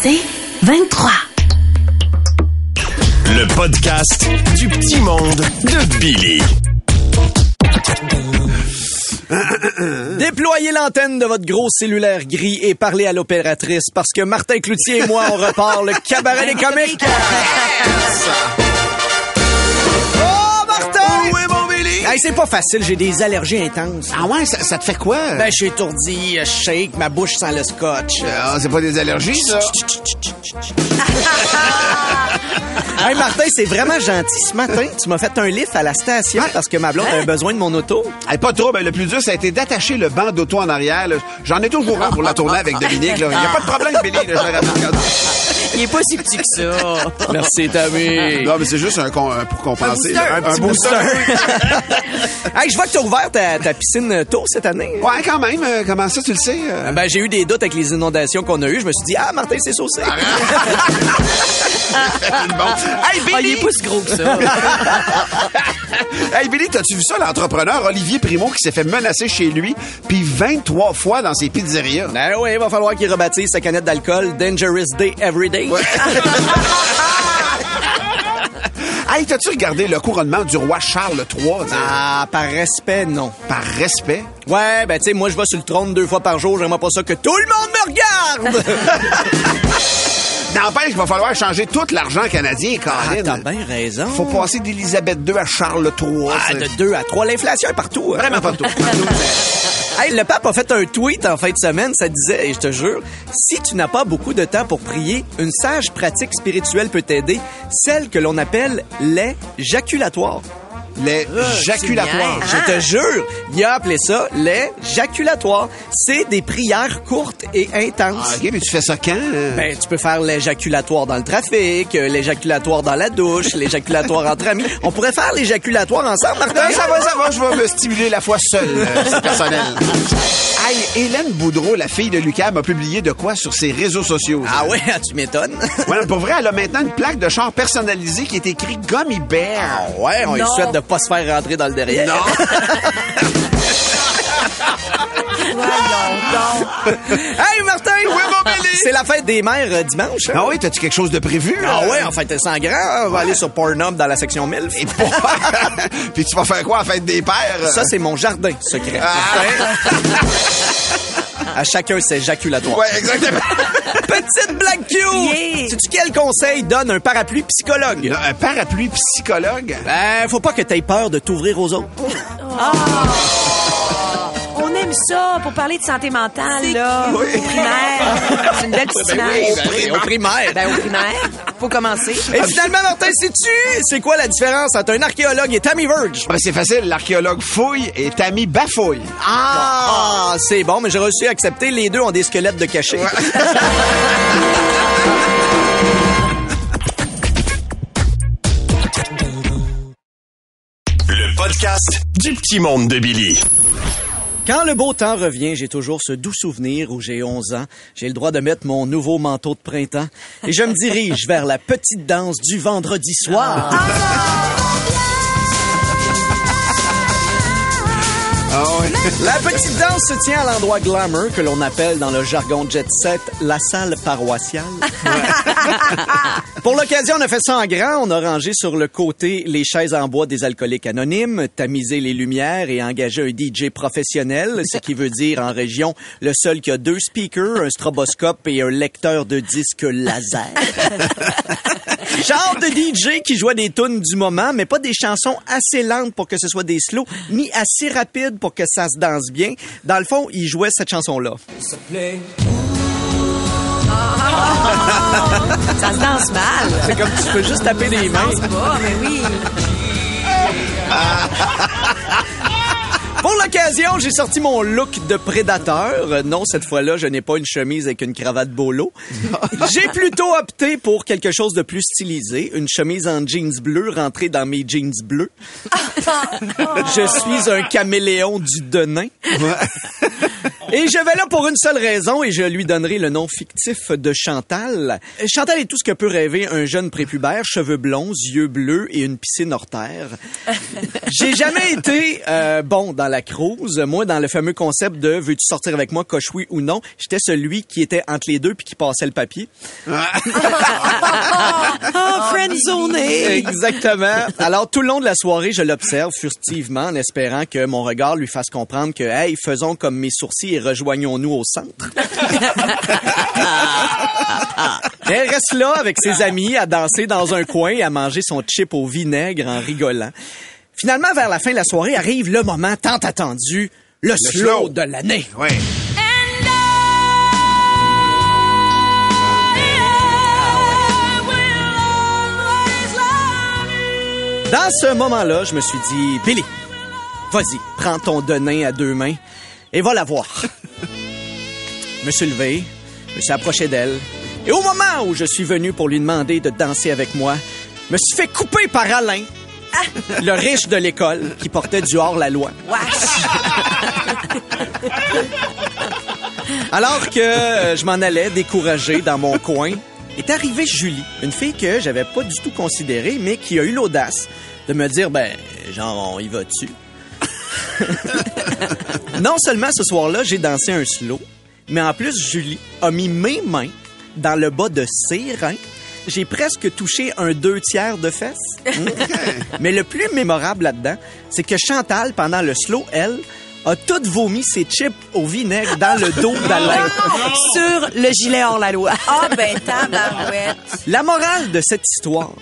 C'est 23. Le podcast du petit monde de Billy. Déployez l'antenne de votre gros cellulaire gris et parlez à l'opératrice parce que Martin Cloutier et moi, on repart le cabaret des comiques. Oh, Martin! Oui, mon Hey, c'est pas facile, j'ai des allergies intenses. Ah ouais, ça, ça te fait quoi? Ben, je suis étourdi, je shake, ma bouche sent le scotch. Ah, c'est pas des allergies, ça? Hey Martin, c'est vraiment gentil. Ce matin, tu m'as fait un lift à la station parce que ma blonde avait besoin de mon auto. Hey, pas trop, ben, le plus dur, ça a été d'attacher le banc d'auto en arrière. J'en ai toujours un pour la tourner avec Dominique. Il n'y a pas de problème, Billy. là, je. Il est pas si petit que ça. Merci, Tammy. Non, mais c'est juste un, con- un- pour compenser. Un booster. Un booster. hey, je vois que tu as ouvert ta, ta piscine tôt cette année. Ouais, quand même. euh, Comment ça, tu le sais? euh? Ben, j'ai eu des doutes avec les inondations qu'on a eues. Je me suis dit, ah, Martin, c'est saucé. Bon. Hey, Ah, il est pas si gros que ça. Hey, Billy, t'as-tu vu ça, l'entrepreneur Olivier Primo qui s'est fait menacer chez lui, puis 23 fois dans ses pizzerias? Ben oui, il va falloir qu'il rebaptise sa canette d'alcool Dangerous Day Every Day. Hey, t'as-tu regardé le couronnement du roi Charles III? Ah, par respect, non. Par respect? Ouais, ben tu sais, moi je vais sur le trône deux fois par jour, j'aimerais pas ça que tout le monde me regarde! N'empêche qu'il va falloir changer tout l'argent canadien, ah, Colin. t'as bien raison. Faut passer d'Élisabeth II à Charles III. Ah, de 2 à 3. L'inflation est partout. hein. Vraiment partout. Hey, le pape a fait un tweet en fin de semaine, ça disait, et je te jure, si tu n'as pas beaucoup de temps pour prier, une sage pratique spirituelle peut t'aider, celle que l'on appelle les Les jaculatoires. niaise. Je te jure, il a appelé ça les jaculatoires. C'est des prières courtes et intenses. Ah, OK, mais tu fais ça quand? euh? Ben, tu peux faire l'éjaculatoire dans le trafic, euh, l'éjaculatoire dans la douche, l'éjaculatoire entre amis. On pourrait faire l'éjaculatoire ensemble, Martin? Ben, ça va, ça va, je vais me stimuler la fois seule, euh, c'est personnel. Hey, Hélène Boudreau, la fille de Lucas, a publié de quoi sur ses réseaux sociaux? Ah ouais, tu m'étonnes. Ouais, pour vrai, elle a maintenant une plaque de char personnalisée qui est écrit Gummy Bear. Ouais, on lui souhaite de pas se faire rentrer dans le derrière. Donc. Hey, Martin! Oui, mon Billy! C'est la fête des mères euh, dimanche. hein? Ah oui, t'as-tu quelque chose de prévu? Ah là? ouais, en fait, sans grand, on va aller sur Pornhub dans la section MILF. Et pour- Puis tu vas faire quoi la fête des pères? Ça, c'est mon jardin secret. à chacun ses jaculatoire. Ouais, exactement. Petite blague cute! Yeah. Sais-tu quel conseil donne un parapluie psychologue? Un parapluie psychologue? Ben, faut pas que t'aies peur de t'ouvrir aux autres. On ça pour parler de santé mentale, là. Oui. Au primaire. C'est une belle petite image. Ben, au primaire. Ben, au primaire. Faut commencer. Et finalement, Martin, sais-tu c'est quoi la différence entre un archéologue et Tammy Verge? Ben, c'est facile, l'archéologue fouille et Tammy bafouille. Ah, c'est bon, mais j'ai reçu accepter. Les deux ont des squelettes de cachet. Le podcast du petit monde de Billy. Quand le beau temps revient, j'ai toujours ce doux souvenir où j'ai 11 ans. J'ai le droit de mettre mon nouveau manteau de printemps et je me dirige vers la petite danse du vendredi soir. La petite danse se tient à l'endroit glamour que l'on appelle dans le jargon jet set la salle paroissiale. Pour l'occasion, on a fait ça en grand. On a rangé sur le côté les chaises en bois des alcooliques anonymes, tamisé les lumières et engagé un DJ professionnel, ce qui veut dire en région le seul qui a deux speakers, un stroboscope et un lecteur de disques laser. Genre de DJ qui jouait des tunes du moment, mais pas des chansons assez lentes pour que ce soit des slows, ni assez rapides pour que ça se danse bien. Dans le fond, il jouait cette chanson-là. Ça se danse mal. C'est comme tu peux juste taper des mains. Ça va, mais oui. Pour l'occasion, j'ai sorti mon look de prédateur. Non, cette fois-là, je n'ai pas une chemise avec une cravate bolo. j'ai plutôt opté pour quelque chose de plus stylisé, une chemise en jeans bleu rentrée dans mes jeans bleus. je suis un caméléon du Denain. Et je vais là pour une seule raison et je lui donnerai le nom fictif de Chantal. Chantal est tout ce que peut rêver un jeune prépubère, cheveux blonds, yeux bleus et une piscine hors terre. J'ai jamais été euh, bon dans la cruise. Moi, dans le fameux concept de veux-tu sortir avec moi, coche oui ou non, j'étais celui qui était entre les deux puis qui passait le papier. Ah, friendzoné. Exactement. Alors, tout le long de la soirée, je l'observe furtivement en espérant que mon regard lui fasse comprendre que, hey, faisons comme mes sourcils et rejoignons-nous au centre. Elle reste là avec ses amis à danser dans un coin et à manger son chip au vinaigre en rigolant. Finalement, vers la fin de la soirée, arrive le moment tant attendu, le, slow, slow. de l'année. Oui. Dans ce moment-là, je me suis dit, Billy, vas-y, prends ton denain à deux mains et va la voir. je me suis levé, je me suis approché d'elle, et au moment où je suis venu pour lui demander de danser avec moi, je me suis fait couper par Alain, le riche de l'école qui portait du hors-la-loi. Alors que euh, je m'en allais découragé dans mon coin, est arrivée Julie, une fille que j'avais pas du tout considérée, mais qui a eu l'audace de me dire, ben, genre, on y va dessus. non seulement ce soir-là, j'ai dansé un slow, mais en plus, Julie a mis mes mains dans le bas de ses reins. J'ai presque touché un deux tiers de fesses. mais le plus mémorable là-dedans, c'est que Chantal, pendant le slow, elle, a tout vomi ses chips au vinaigre dans le dos d'Alain. Sur le gilet hors la loi. Ah, ben, tabarouette. La morale de cette histoire,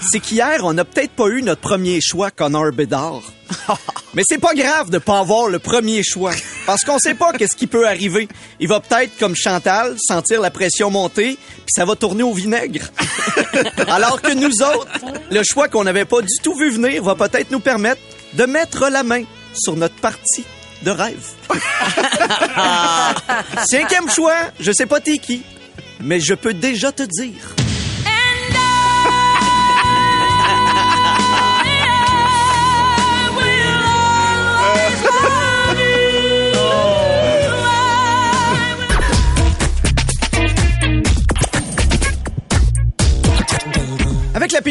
c'est qu'hier, on n'a peut-être pas eu notre premier choix, Connor Bedard. Mais c'est pas grave de pas avoir le premier choix. Parce qu'on sait pas qu'est-ce qui peut arriver. Il va peut-être, comme Chantal, sentir la pression monter, puis ça va tourner au vinaigre. Alors que nous autres, le choix qu'on n'avait pas du tout vu venir va peut-être nous permettre de mettre la main sur notre partie de rêve. Cinquième choix, je sais pas t'es qui, mais je peux déjà te dire.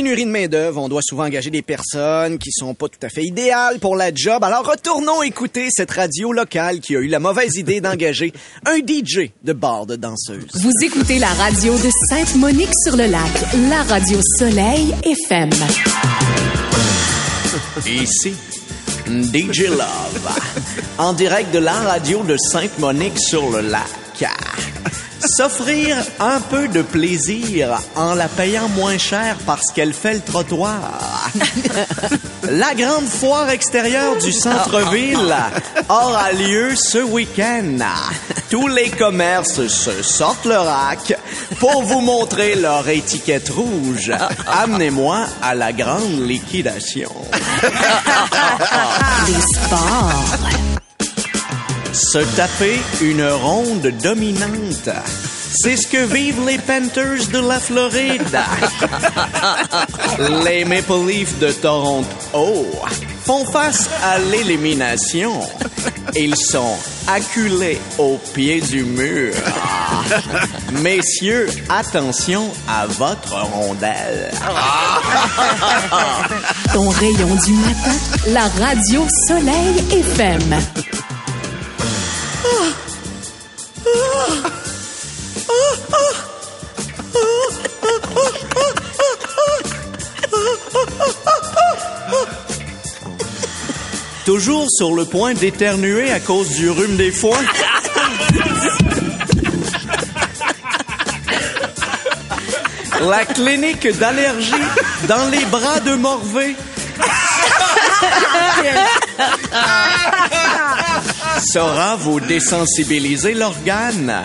Pénurie de main-d'œuvre, on doit souvent engager des personnes qui sont pas tout à fait idéales pour la job. Alors retournons écouter cette radio locale qui a eu la mauvaise idée d'engager un DJ de bar de danseuse. Vous écoutez la radio de Sainte-Monique-sur-le-Lac, la radio Soleil FM. Ici, DJ Love, en direct de la radio de Sainte-Monique-sur-le-Lac. S'offrir un peu de plaisir en la payant moins cher parce qu'elle fait le trottoir. La grande foire extérieure du centre-ville aura lieu ce week-end. Tous les commerces se sortent le rack pour vous montrer leur étiquette rouge. Amenez-moi à la grande liquidation. Les sports, Se taper une ronde dominante. C'est ce que vivent les Panthers de la Floride. les Maple Leafs de Toronto font face à l'élimination. Ils sont acculés au pied du mur. Messieurs, attention à votre rondelle. ton rayon du matin, la radio Soleil FM. Toujours sur le point d'éternuer à cause du rhume des foins. La clinique d'allergie dans les bras de Morvée. Saura vous désensibiliser l'organe.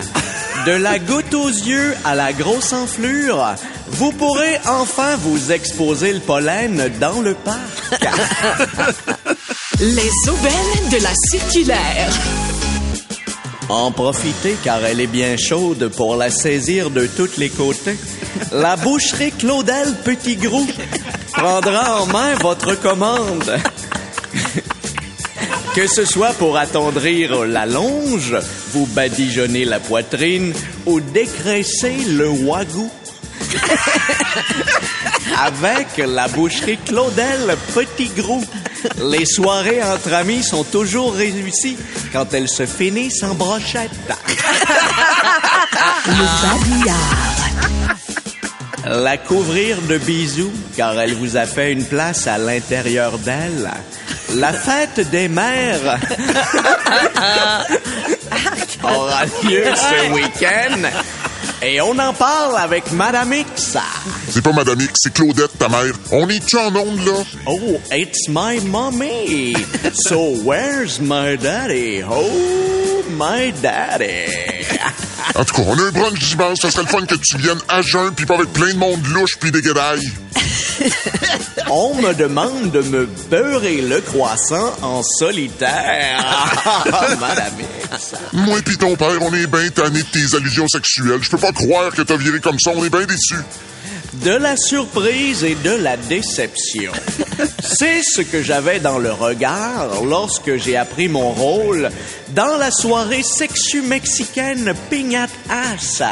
De la goutte aux yeux à la grosse enflure, vous pourrez enfin vous exposer le pollen dans le parc. Les aubaines de la circulaire. En profitez car elle est bien chaude pour la saisir de tous les côtés. La boucherie Claudel Petit Gros prendra en main votre commande. Que ce soit pour attendrir la longe, vous badigeonner la poitrine ou dégraisser le wagou. Avec la boucherie Claudel Petit Gros, les soirées entre amis sont toujours réussies quand elles se finissent en brochette. Le babillard. La couvrir de bisous car elle vous a fait une place à l'intérieur d'elle. La fête des mères aura lieu ce week-end et on en parle avec Madame X. C'est pas Madame X, c'est Claudette, ta mère. On est-tu en onde, là? Oh, it's my mommy. So where's my daddy? Oh, my daddy. En tout cas, on a un brunch dimanche, ça serait le fun que tu viennes à jeun, puis pas avec plein de monde louche puis des guédailles. On me demande de me beurrer le croissant en solitaire. Madame X. Moi pis ton père, on est bien tannés de tes allusions sexuelles. Je peux pas croire que t'as viré comme ça, on est bien déçus. De la surprise et de la déception. C'est ce que j'avais dans le regard lorsque j'ai appris mon rôle dans la soirée sexu-mexicaine Pignat Ass.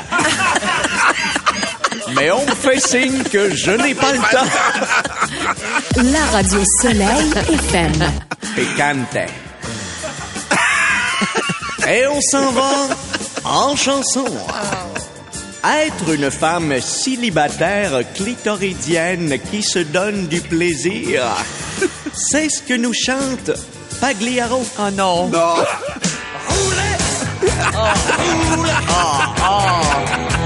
Mais on me fait signe que je n'ai pas le temps. La radio Soleil FM. Picante. Et on s'en va en chanson. Être une femme célibataire clitoridienne qui se donne du plaisir, c'est ce que nous chante Pagliaro. Oh non. Non. Le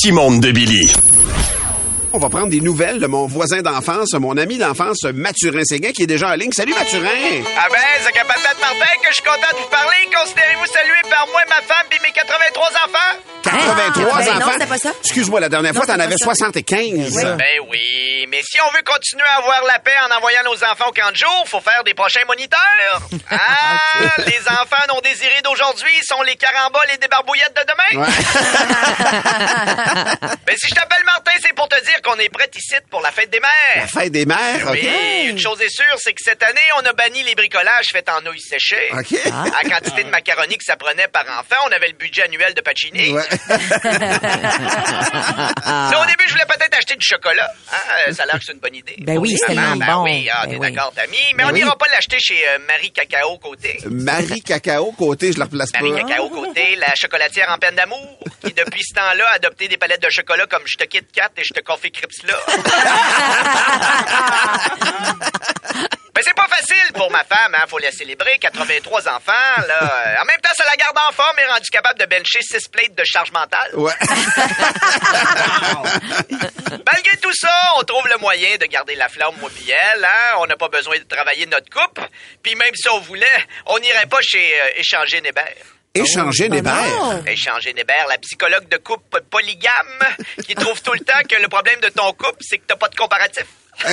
petit monde. On va prendre des nouvelles de mon voisin d'enfance, mon ami d'enfance, Mathurin Séguin, qui est déjà en ligne. Salut, Mathurin! Ah ben, c'est capitaine Martin que je suis content de vous parler. Considérez-vous salué par moi, ma femme et mes 83 enfants? 83 ben non, enfants? c'était pas ça. Excuse-moi, la dernière Non, fois, t'en avais pas ça. 75. Ben oui, mais si on veut continuer à avoir la paix en envoyant nos enfants au camp de jour, faut faire des prochains moniteurs. Ah, les enfants non désirés d'aujourd'hui sont les caramboles et des barbouillettes de demain. Ben si je t'appelle Martin, c'est pour te dire qu'on est prêt ici pour la fête des La mères. fête des mères, OK? Oui, une chose est sûre, c'est que cette année, on a banni les bricolages faits en nouilles séchées. OK. À la quantité de macaroni que ça prenait par enfant, on avait le budget annuel de Pacini. Ouais. Au début, je voulais peut-être acheter du chocolat. Hein, euh, Ça a l'air que c'est une bonne idée. Ben oui, c'est tellement ben bon. oui, ah, Ben t'es oui. d'accord, Tammy. Mais Ben on oui. n'ira pas l'acheter chez euh, Marie Cacao Côté. Marie Cacao, côté, je la replace pas. Marie Cacao Côté, la chocolatière en peine d'amour, qui depuis ce temps-là a adopté des palettes de chocolat comme je te quitte 4 et je te confie Mais c'est pas facile pour ma femme, hein. Faut la célébrer. 83 enfants, là. En même temps, ça la garde en forme et rendu capable de bencher 6 plates de charge mentale. Ouais. Malgré tout ça, on trouve le moyen de garder la flamme, moi pis elle, hein? On n'a pas besoin de travailler notre couple. Puis même si on voulait, on n'irait pas chez euh, Échanger Nébert. Échanger des mères. Échanger Nébert, la psychologue de couple polygame, qui trouve tout le temps que le problème de ton couple, c'est que t'as pas de comparatif. Mais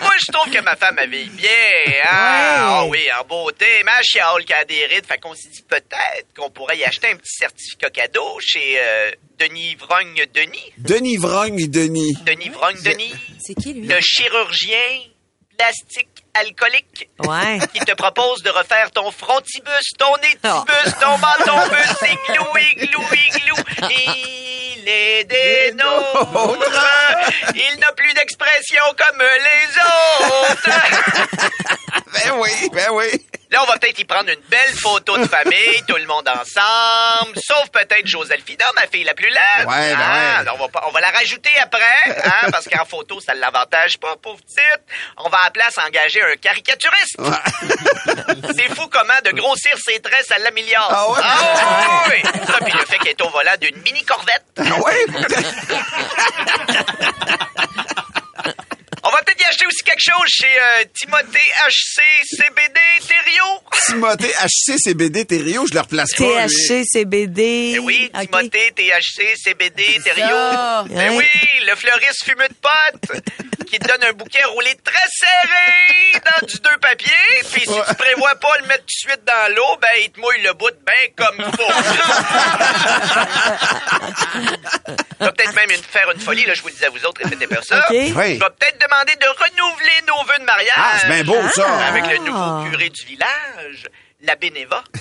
moi, je trouve que ma femme avait bien, hein? Ah oui, en beauté. Mais elle chiale qu'elle a des rides. Fait qu'on s'est dit peut-être qu'on pourrait y acheter un petit certificat cadeau chez euh, Denis Vrogne Denis. Denis Vrogne, Denis. Denis Vrogne Denis. C'est qui, lui? Le chirurgien plastique alcoolique Ouais. qui te propose de refaire ton frontibus, ton étibus, ton menton-bus, igloo, igloo, igloo. Il est des nôtres. Il n'a plus d'expression comme les autres. Ben oui, ben oui. Là, on va peut-être y prendre une belle photo de famille, tout le monde ensemble, sauf peut-être Joséphina, ma fille la plus laide. Ouais, ben Ah, ouais. alors on, va pas- on va la rajouter après, hein, parce qu'en photo, ça ne l'avantage pas, pauvre petite. On va à la place engager un caricaturiste. C'est fou comment de grossir ses traits, ça l'améliore. Ah ouais? Ah oui! Ça, puis le fait qu'elle est au volant d'une mini-corvette. Ah ouais? quelque chose chez euh, Timothée HC CBD Thériault? Timothée HC, CBD, Thériault, je le replace pas. THC, CBD. Eh oui, OK. Timothée, THC, CBD, Thériault. Ben Ouais. oui, le fleuriste fumeux de pote qui te donne un bouquet roulé très serré dans du deux papiers. Puis si tu prévois pas le mettre tout de suite dans l'eau, ben il te mouille le bout bien comme faut. Je vais peut-être même une- faire une folie, là, je vous le dis à vous autres, répétez pas ça. OK. Oui. Vais peut-être demander de renouveler nos vœux de mariage. Ah, c'est bien beau, ça. Avec le nouveau curé du village, la Bénéva.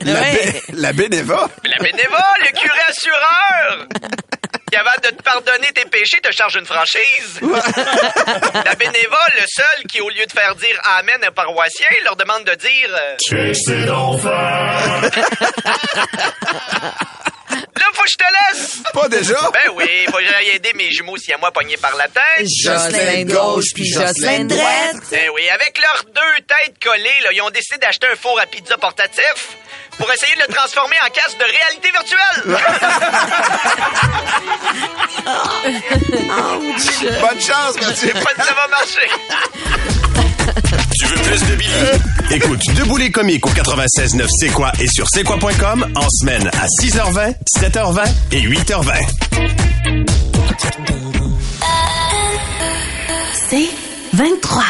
La, bé- la Bénéva. La Bénéva, le curé assureur! Qui avant de te pardonner tes péchés, te charge une franchise. La Bénéva, le seul qui, au lieu de faire dire Amen aux paroissiens, leur demande de dire... euh, Là, faut que je te laisse! Pas déjà? Ben oui, faut que j'aille aider mes jumeaux si à moi pognés par la tête. Jocelyn de gauche puis Jocelyn de droite. Ben oui, avec leurs deux têtes collées, là, ils ont décidé d'acheter un four à pizza portatif pour essayer de le transformer en casque de réalité virtuelle. Bonne chance, Mathieu. Pas que ça va marcher. Tu veux plus de Billy? Écoute Debout les comiques au 96.9 C'est quoi et sur c'est quoi.com en semaine à 6h20, 7h20 et 8h20. C'est 23.